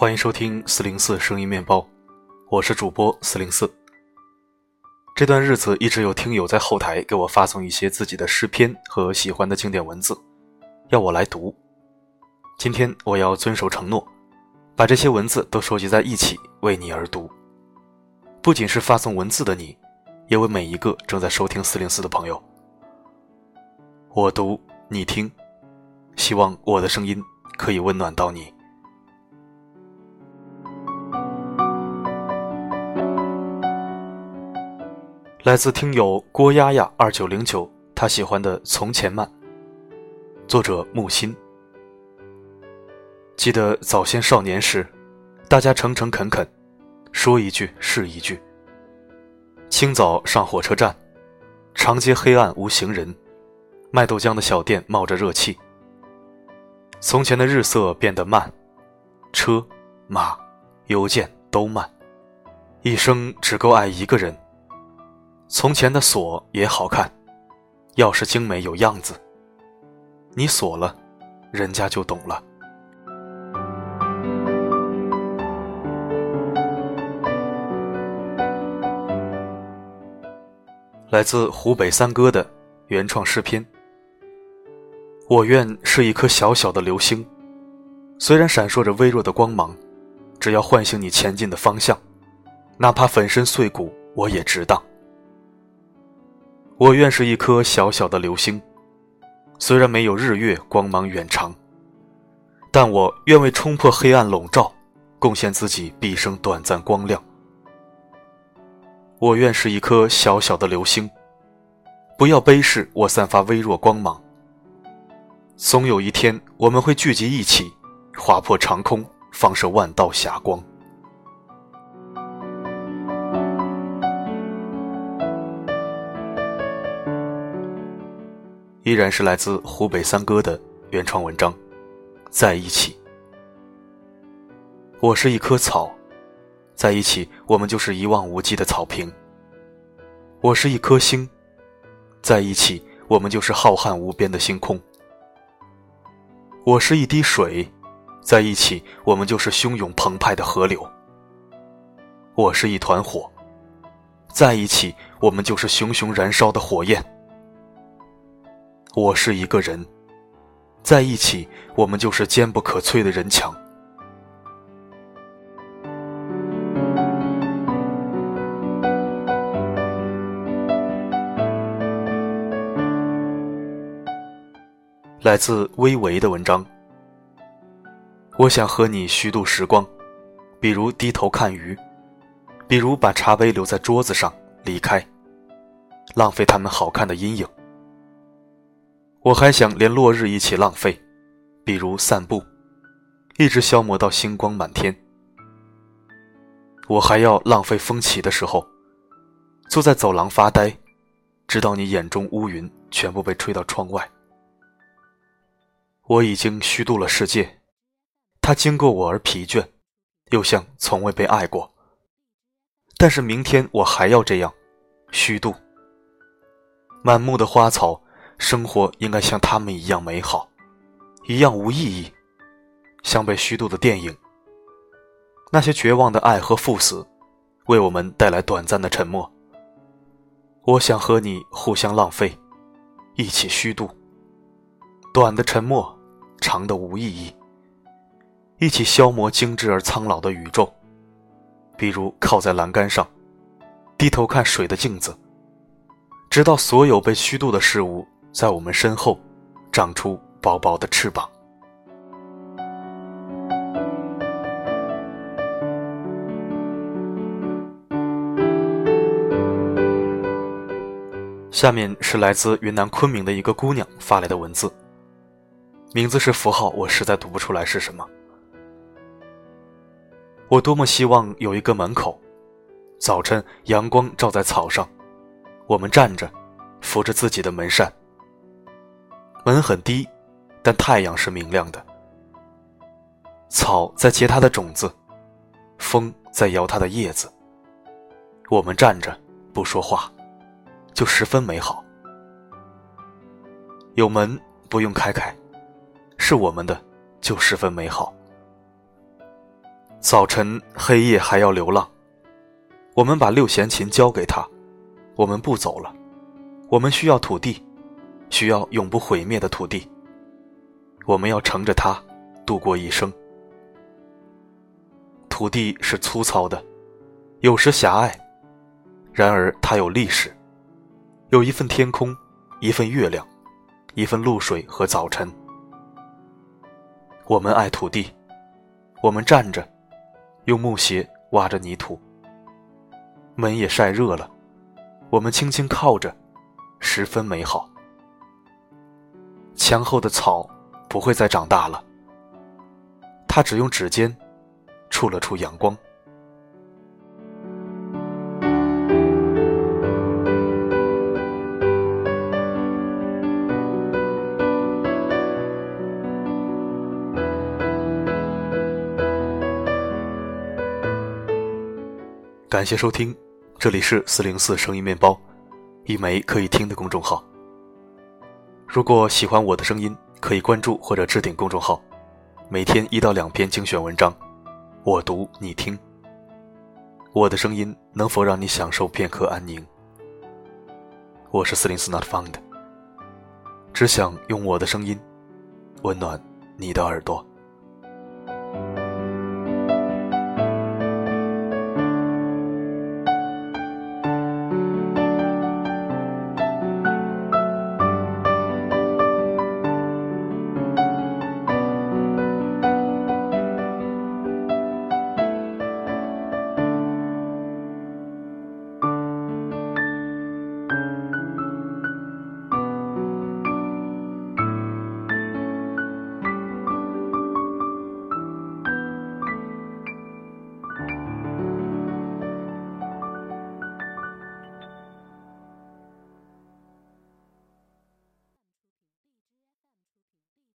欢迎收听四零四声音面包，我是主播四零四。这段日子一直有听友在后台给我发送一些自己的诗篇和喜欢的经典文字，要我来读。今天我要遵守承诺，把这些文字都收集在一起，为你而读。不仅是发送文字的你，也为每一个正在收听四零四的朋友。我读，你听，希望我的声音可以温暖到你。来自听友郭丫丫二九零九，他喜欢的《从前慢》，作者木心。记得早先少年时，大家诚诚恳恳，说一句是一句。清早上火车站，长街黑暗无行人，卖豆浆的小店冒着热气。从前的日色变得慢，车、马、邮件都慢，一生只够爱一个人。从前的锁也好看，钥匙精美有样子。你锁了，人家就懂了。来自湖北三哥的原创诗篇。我愿是一颗小小的流星，虽然闪烁着微弱的光芒，只要唤醒你前进的方向，哪怕粉身碎骨，我也值当。我愿是一颗小小的流星，虽然没有日月光芒远长，但我愿为冲破黑暗笼罩，贡献自己毕生短暂光亮。我愿是一颗小小的流星，不要悲视我散发微弱光芒。总有一天，我们会聚集一起，划破长空，放射万道霞光。依然是来自湖北三哥的原创文章，在一起。我是一棵草，在一起，我们就是一望无际的草坪。我是一颗星，在一起，我们就是浩瀚无边的星空。我是一滴水，在一起，我们就是汹涌澎湃的河流。我是一团火，在一起，我们就是熊熊燃烧的火焰。我是一个人，在一起，我们就是坚不可摧的人墙。来自微维的文章。我想和你虚度时光，比如低头看鱼，比如把茶杯留在桌子上离开，浪费他们好看的阴影。我还想连落日一起浪费，比如散步，一直消磨到星光满天。我还要浪费风起的时候，坐在走廊发呆，直到你眼中乌云全部被吹到窗外。我已经虚度了世界，它经过我而疲倦，又像从未被爱过。但是明天我还要这样，虚度。满目的花草。生活应该像他们一样美好，一样无意义，像被虚度的电影。那些绝望的爱和赴死，为我们带来短暂的沉默。我想和你互相浪费，一起虚度。短的沉默，长的无意义。一起消磨精致而苍老的宇宙，比如靠在栏杆上，低头看水的镜子，直到所有被虚度的事物。在我们身后，长出薄薄的翅膀。下面是来自云南昆明的一个姑娘发来的文字，名字是符号，我实在读不出来是什么。我多么希望有一个门口，早晨阳光照在草上，我们站着，扶着自己的门扇。门很低，但太阳是明亮的。草在结它的种子，风在摇它的叶子。我们站着不说话，就十分美好。有门不用开开，是我们的就十分美好。早晨黑夜还要流浪，我们把六弦琴交给他，我们不走了，我们需要土地，需要永不毁灭的土地。我们要乘着它度过一生。土地是粗糙的，有时狭隘，然而它有历史，有一份天空，一份月亮，一份露水和早晨。我们爱土地，我们站着，用木鞋挖着泥土。门也晒热了，我们轻轻靠着，十分美好。墙后的草。不会再长大了。他只用指尖触了触阳光。感谢收听，这里是四零四声音面包，一枚可以听的公众号。如果喜欢我的声音。可以关注或者置顶公众号，每天一到两篇精选文章，我读你听。我的声音能否让你享受片刻安宁？我是四零四 Not Found，只想用我的声音温暖你的耳朵。